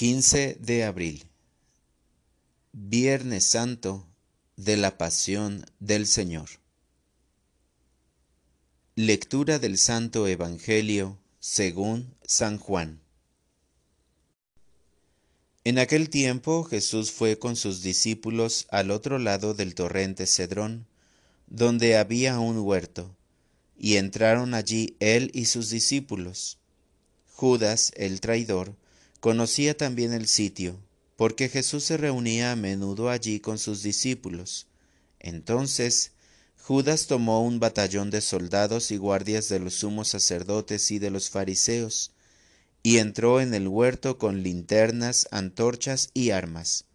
15 de abril. Viernes Santo de la Pasión del Señor. Lectura del Santo Evangelio según San Juan. En aquel tiempo Jesús fue con sus discípulos al otro lado del torrente Cedrón, donde había un huerto, y entraron allí él y sus discípulos. Judas, el traidor, Conocía también el sitio, porque Jesús se reunía a menudo allí con sus discípulos. Entonces Judas tomó un batallón de soldados y guardias de los sumos sacerdotes y de los fariseos, y entró en el huerto con linternas, antorchas y armas.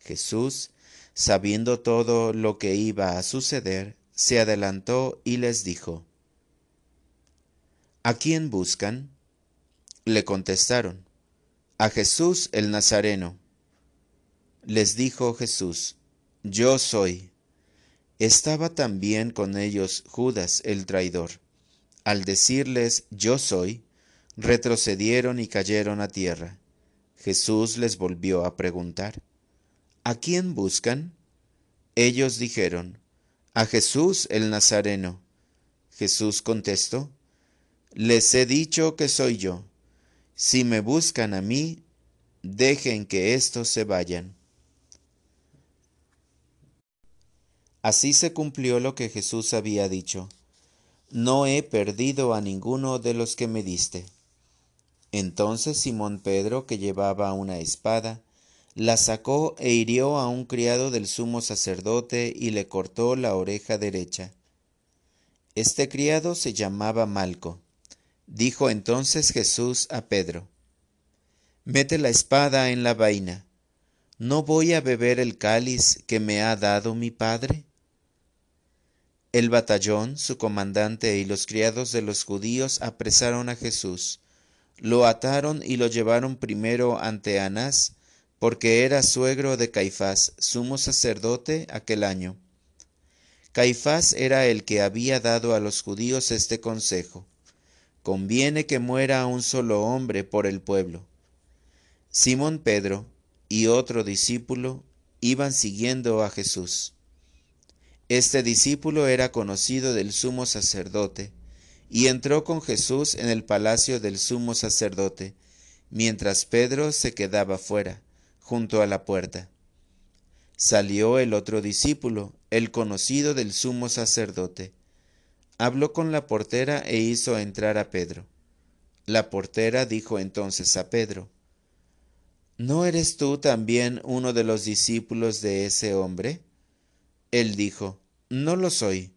Jesús, sabiendo todo lo que iba a suceder, se adelantó y les dijo, ¿A quién buscan? Le contestaron, a Jesús el Nazareno. Les dijo Jesús, Yo soy. Estaba también con ellos Judas el traidor. Al decirles, Yo soy, retrocedieron y cayeron a tierra. Jesús les volvió a preguntar, ¿A quién buscan? Ellos dijeron, A Jesús el Nazareno. Jesús contestó, Les he dicho que soy yo. Si me buscan a mí, dejen que éstos se vayan. Así se cumplió lo que Jesús había dicho. No he perdido a ninguno de los que me diste. Entonces Simón Pedro, que llevaba una espada, la sacó e hirió a un criado del sumo sacerdote y le cortó la oreja derecha. Este criado se llamaba Malco. Dijo entonces Jesús a Pedro, Mete la espada en la vaina. ¿No voy a beber el cáliz que me ha dado mi Padre? El batallón, su comandante y los criados de los judíos apresaron a Jesús, lo ataron y lo llevaron primero ante Anás, porque era suegro de Caifás, sumo sacerdote aquel año. Caifás era el que había dado a los judíos este consejo conviene que muera un solo hombre por el pueblo. Simón Pedro y otro discípulo iban siguiendo a Jesús. Este discípulo era conocido del sumo sacerdote, y entró con Jesús en el palacio del sumo sacerdote, mientras Pedro se quedaba fuera, junto a la puerta. Salió el otro discípulo, el conocido del sumo sacerdote, habló con la portera e hizo entrar a Pedro. La portera dijo entonces a Pedro, ¿No eres tú también uno de los discípulos de ese hombre? Él dijo, No lo soy.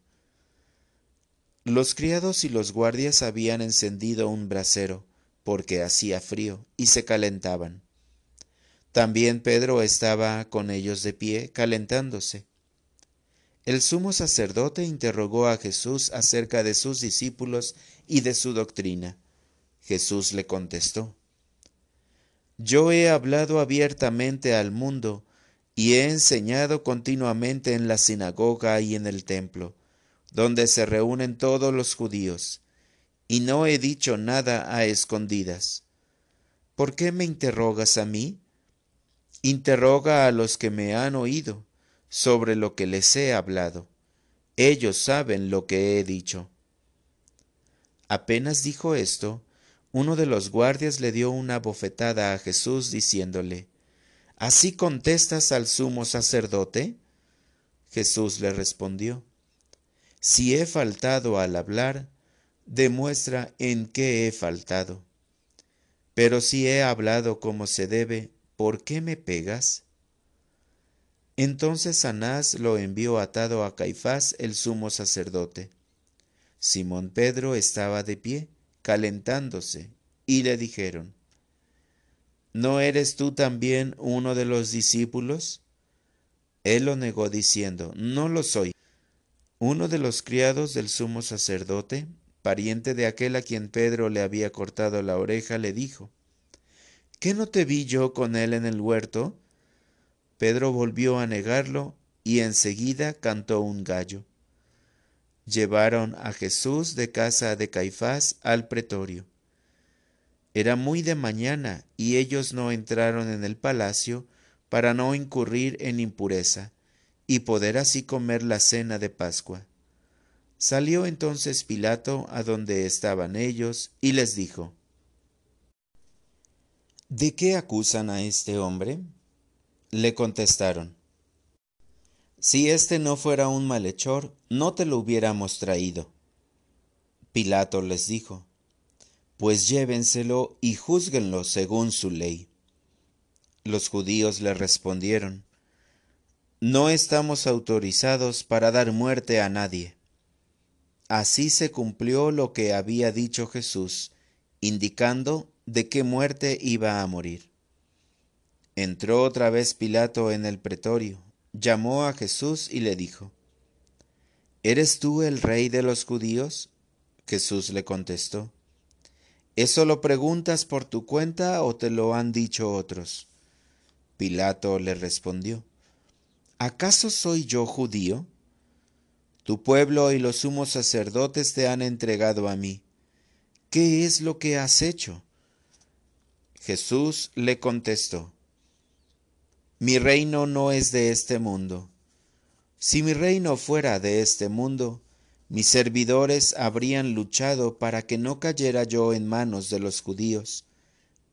Los criados y los guardias habían encendido un brasero, porque hacía frío, y se calentaban. También Pedro estaba con ellos de pie, calentándose. El sumo sacerdote interrogó a Jesús acerca de sus discípulos y de su doctrina. Jesús le contestó, Yo he hablado abiertamente al mundo y he enseñado continuamente en la sinagoga y en el templo, donde se reúnen todos los judíos, y no he dicho nada a escondidas. ¿Por qué me interrogas a mí? Interroga a los que me han oído sobre lo que les he hablado. Ellos saben lo que he dicho. Apenas dijo esto, uno de los guardias le dio una bofetada a Jesús diciéndole, ¿Así contestas al sumo sacerdote? Jesús le respondió, Si he faltado al hablar, demuestra en qué he faltado. Pero si he hablado como se debe, ¿por qué me pegas? Entonces Anás lo envió atado a Caifás el sumo sacerdote. Simón Pedro estaba de pie, calentándose, y le dijeron, ¿No eres tú también uno de los discípulos? Él lo negó diciendo, No lo soy. Uno de los criados del sumo sacerdote, pariente de aquel a quien Pedro le había cortado la oreja, le dijo, ¿Qué no te vi yo con él en el huerto? Pedro volvió a negarlo y enseguida cantó un gallo. Llevaron a Jesús de casa de Caifás al pretorio. Era muy de mañana y ellos no entraron en el palacio para no incurrir en impureza y poder así comer la cena de Pascua. Salió entonces Pilato a donde estaban ellos y les dijo, ¿De qué acusan a este hombre? Le contestaron, Si este no fuera un malhechor, no te lo hubiéramos traído. Pilato les dijo, Pues llévenselo y júzguenlo según su ley. Los judíos le respondieron, No estamos autorizados para dar muerte a nadie. Así se cumplió lo que había dicho Jesús, indicando de qué muerte iba a morir. Entró otra vez Pilato en el pretorio, llamó a Jesús y le dijo, ¿Eres tú el rey de los judíos? Jesús le contestó, ¿eso lo preguntas por tu cuenta o te lo han dicho otros? Pilato le respondió, ¿acaso soy yo judío? Tu pueblo y los sumos sacerdotes te han entregado a mí. ¿Qué es lo que has hecho? Jesús le contestó, Mi reino no es de este mundo. Si mi reino fuera de este mundo, mis servidores habrían luchado para que no cayera yo en manos de los judíos,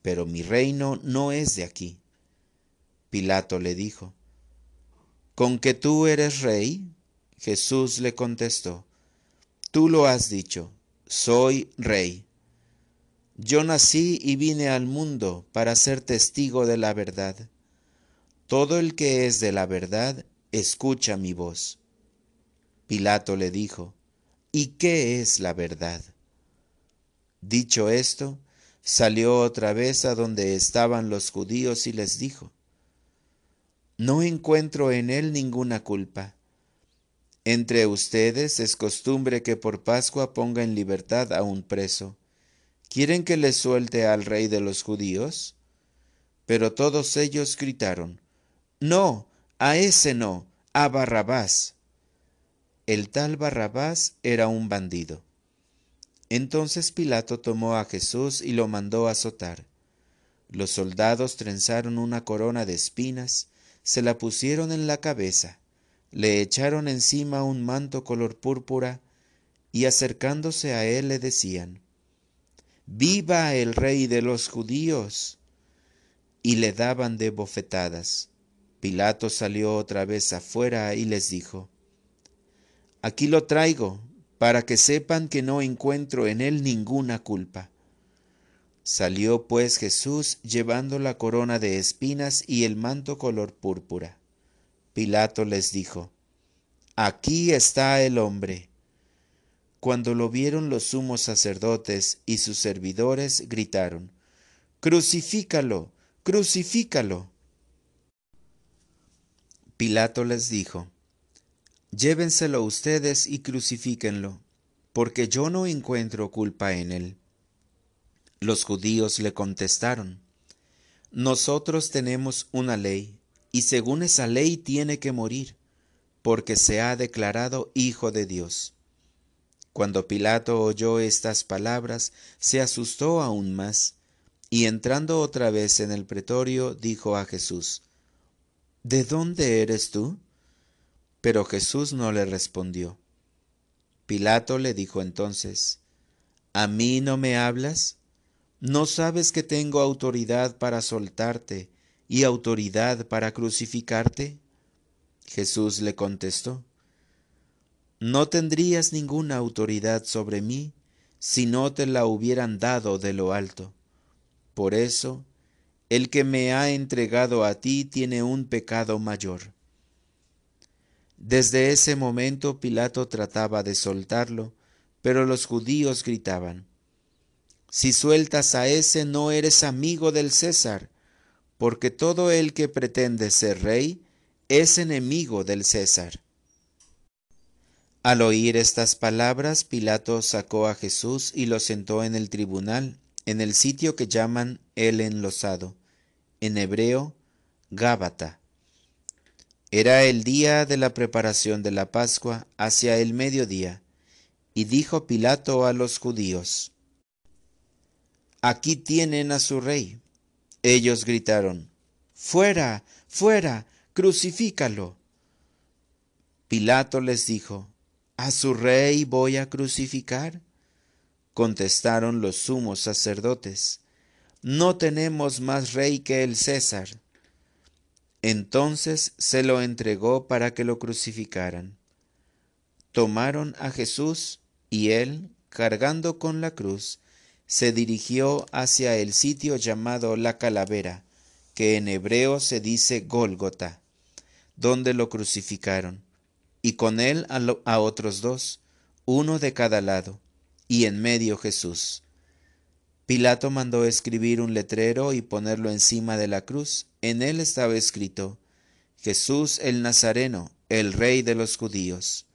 pero mi reino no es de aquí. Pilato le dijo, ¿con que tú eres rey? Jesús le contestó, tú lo has dicho, soy rey. Yo nací y vine al mundo para ser testigo de la verdad. Todo el que es de la verdad, escucha mi voz. Pilato le dijo, ¿Y qué es la verdad? Dicho esto, salió otra vez a donde estaban los judíos y les dijo, No encuentro en él ninguna culpa. Entre ustedes es costumbre que por Pascua ponga en libertad a un preso. ¿Quieren que le suelte al rey de los judíos? Pero todos ellos gritaron, No, a ese no, a Barrabás. El tal Barrabás era un bandido. Entonces Pilato tomó a Jesús y lo mandó azotar. Los soldados trenzaron una corona de espinas, se la pusieron en la cabeza, le echaron encima un manto color púrpura, y acercándose a él le decían, Viva el rey de los judíos. Y le daban de bofetadas. Pilato salió otra vez afuera y les dijo, Aquí lo traigo, para que sepan que no encuentro en él ninguna culpa. Salió pues Jesús llevando la corona de espinas y el manto color púrpura. Pilato les dijo, Aquí está el hombre. Cuando lo vieron los sumos sacerdotes y sus servidores, gritaron, Crucifícalo, crucifícalo. Pilato les dijo, Llévenselo ustedes y crucifíquenlo, porque yo no encuentro culpa en él. Los judíos le contestaron, Nosotros tenemos una ley, y según esa ley tiene que morir, porque se ha declarado Hijo de Dios. Cuando Pilato oyó estas palabras, se asustó aún más, y entrando otra vez en el pretorio, dijo a Jesús, ¿De dónde eres tú? Pero Jesús no le respondió. Pilato le dijo entonces, ¿A mí no me hablas? ¿No sabes que tengo autoridad para soltarte y autoridad para crucificarte? Jesús le contestó, No tendrías ninguna autoridad sobre mí si no te la hubieran dado de lo alto. Por eso, el que me ha entregado a ti tiene un pecado mayor. Desde ese momento Pilato trataba de soltarlo, pero los judíos gritaban, Si sueltas a ese no eres amigo del César, porque todo el que pretende ser rey es enemigo del César. Al oír estas palabras, Pilato sacó a Jesús y lo sentó en el tribunal, en el sitio que llaman el enlosado, en hebreo, Gábata era el día de la preparación de la Pascua hacia el mediodía, y dijo Pilato a los judíos, aquí tienen a su rey. Ellos gritaron, Fuera, fuera, crucifícalo. Pilato les dijo, ¿A su rey voy a crucificar? Contestaron los sumos sacerdotes, No tenemos más rey que el César. Entonces se lo entregó para que lo crucificaran. Tomaron a Jesús y él, cargando con la cruz, se dirigió hacia el sitio llamado la calavera, que en hebreo se dice Gólgota, donde lo crucificaron, y con él a, otros dos, uno de cada lado, y en medio Jesús. Pilato mandó escribir un letrero y ponerlo encima de la cruz. En él estaba escrito, Jesús el Nazareno, el rey de los judíos.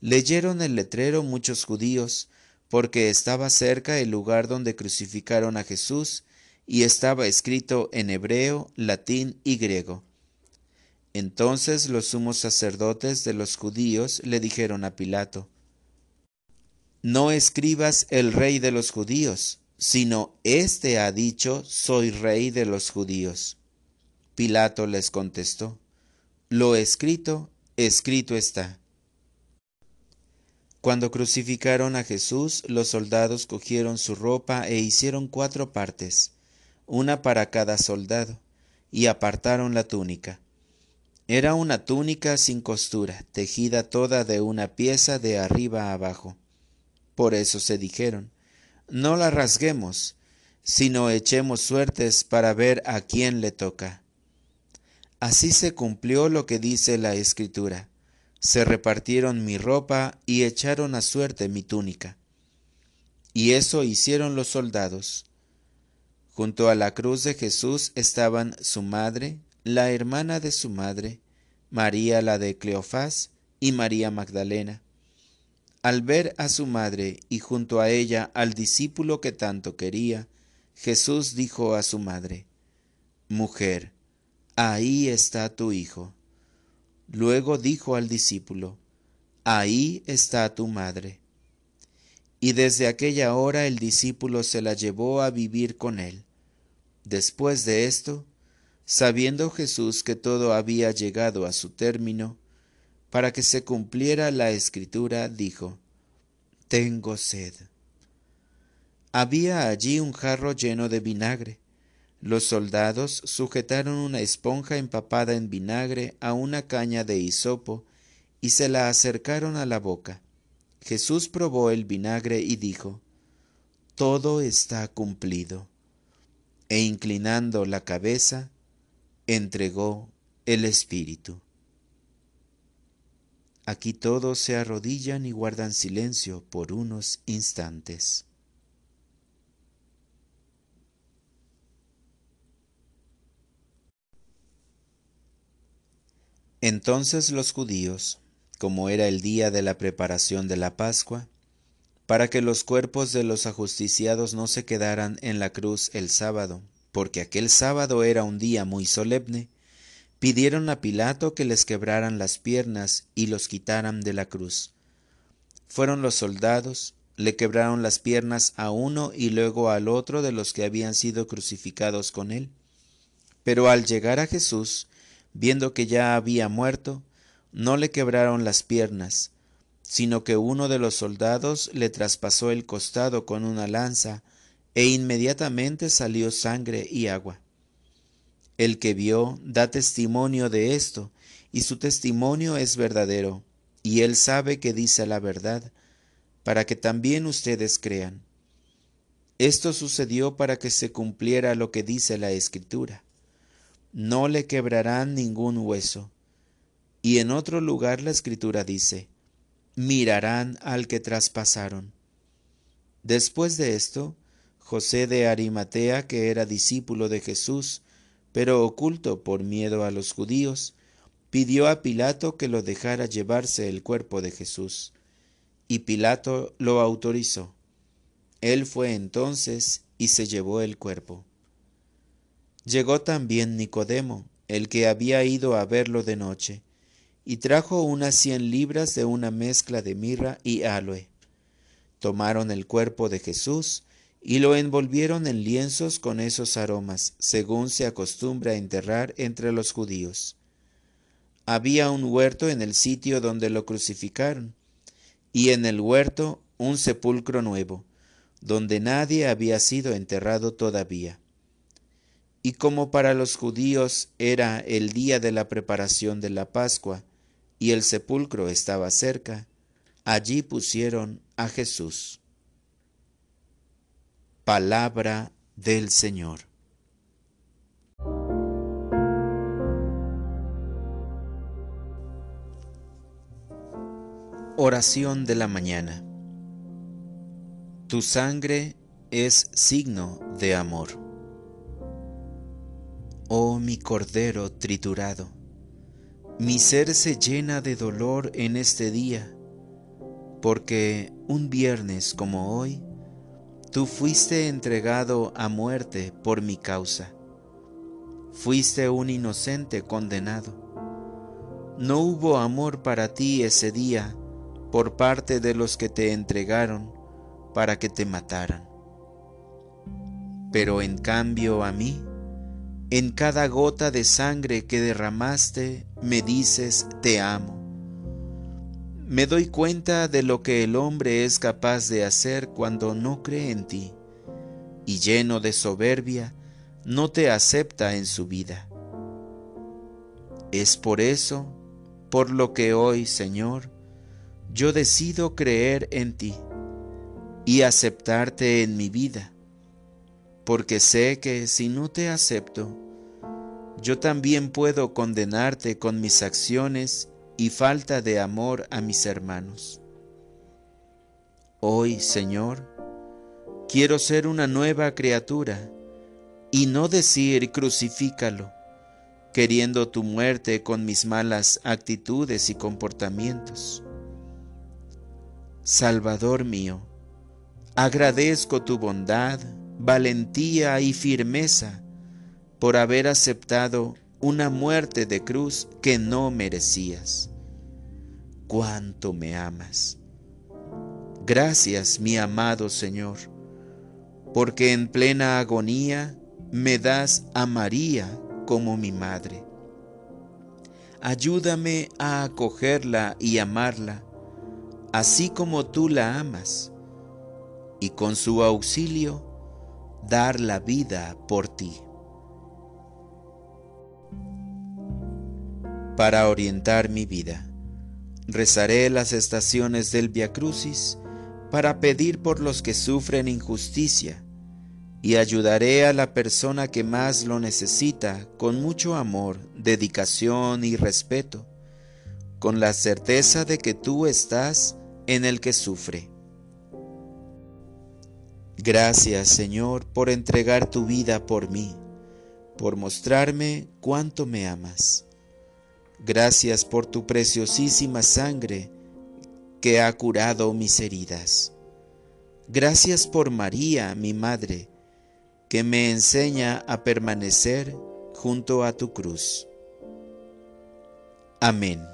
Leyeron el letrero muchos judíos, porque estaba cerca el lugar donde crucificaron a Jesús, y estaba escrito en hebreo, latín y griego. Entonces los sumos sacerdotes de los judíos le dijeron a Pilato, No escribas el rey de los judíos, sino éste ha dicho, soy rey de los judíos. Pilato les contestó, Lo escrito, escrito está. Cuando crucificaron a Jesús, los soldados cogieron su ropa e hicieron cuatro partes, una para cada soldado, y apartaron la túnica. Era una túnica sin costura, tejida toda de una pieza de arriba abajo. Por eso se dijeron, no la rasguemos, sino echemos suertes para ver a quién le toca. Así se cumplió lo que dice la Escritura se repartieron mi ropa y echaron a suerte mi túnica. Y eso hicieron los soldados. Junto a la cruz de Jesús estaban su madre, la hermana de su madre, María la de Cleofás y María Magdalena. Al ver a su madre y junto a ella al discípulo que tanto quería, Jesús dijo a su madre, Mujer, ahí está tu hijo. Luego dijo al discípulo, Ahí está tu madre. Y desde aquella hora el discípulo se la llevó a vivir con él. Después de esto, sabiendo Jesús que todo había llegado a su término, para que se cumpliera la escritura, dijo, Tengo sed. Había allí un jarro lleno de vinagre los soldados sujetaron una esponja empapada en vinagre a una caña de hisopo y se la acercaron a la boca. Jesús probó el vinagre y dijo, Todo está cumplido. E inclinando la cabeza, entregó el Espíritu. Aquí todos se arrodillan y guardan silencio por unos instantes. Entonces los judíos, como era el día de la preparación de la Pascua, para que los cuerpos de los ajusticiados no se quedaran en la cruz el sábado, porque aquel sábado era un día muy solemne, pidieron a Pilato que les quebraran las piernas y los quitaran de la cruz. Fueron los soldados, le quebraron las piernas a uno y luego al otro de los que habían sido crucificados con él. Pero al llegar a Jesús, viendo que ya había muerto, no le quebraron las piernas, sino que uno de los soldados le traspasó el costado con una lanza, e inmediatamente salió sangre y agua. El que vio da testimonio de esto, y su testimonio es verdadero, y él sabe que dice la verdad, para que también ustedes crean. Esto sucedió para que se cumpliera lo que dice la Escritura no le quebrarán ningún hueso. Y en otro lugar la escritura dice, mirarán al que traspasaron. Después de esto, José de Arimatea, que era discípulo de Jesús, pero oculto por miedo a los judíos, pidió a Pilato que lo dejara llevarse el cuerpo de Jesús. Y Pilato lo autorizó. Él fue entonces y se llevó el cuerpo. Llegó también Nicodemo, el que había ido a verlo de noche, y trajo unas cien libras de una mezcla de mirra y aloe. Tomaron el cuerpo de Jesús y lo envolvieron en lienzos con esos aromas, según se acostumbra enterrar entre los judíos. Había un huerto en el sitio donde lo crucificaron, y en el huerto un sepulcro nuevo, donde nadie había sido enterrado todavía. Y como para los judíos era el día de la preparación de la Pascua, y el sepulcro estaba cerca, allí pusieron a Jesús. Palabra del Señor. Oración de la mañana. Tu sangre es signo de amor. Oh mi Cordero triturado, mi ser se llena de dolor en este día, porque un viernes como hoy, tú fuiste entregado a muerte por mi causa. Fuiste un inocente condenado. No hubo amor para ti ese día por parte de los que te entregaron para que te mataran. Pero en cambio a mí, en cada gota de sangre que derramaste, me dices te amo. Me doy cuenta de lo que el hombre es capaz de hacer cuando no cree en ti, y lleno de soberbia, no te acepta en su vida. Es por eso, por lo que hoy, Señor, yo decido creer en ti y aceptarte en mi vida, porque sé que si no te acepto, yo también puedo condenarte con mis acciones y falta de amor a mis hermanos. Hoy, Señor, quiero ser una nueva criatura y no decir crucifícalo, queriendo tu muerte con mis malas actitudes y comportamientos. Salvador mío, agradezco tu bondad, valentía y firmeza por haber aceptado una muerte de cruz que no merecías. Cuánto me amas. Gracias, mi amado Señor, porque en plena agonía me das a María como mi madre. Ayúdame a acogerla y amarla así como tú la amas, y con su auxilio dar la vida por ti. Para orientar mi vida, rezaré las estaciones del Via Crucis para pedir por los que sufren injusticia y ayudaré a la persona que más lo necesita con mucho amor, dedicación y respeto, con la certeza de que tú estás en el que sufre. Gracias Señor por entregar tu vida por mí, por mostrarme cuánto me amas. Gracias por tu preciosísima sangre que ha curado mis heridas. Gracias por María, mi Madre, que me enseña a permanecer junto a tu cruz. Amén.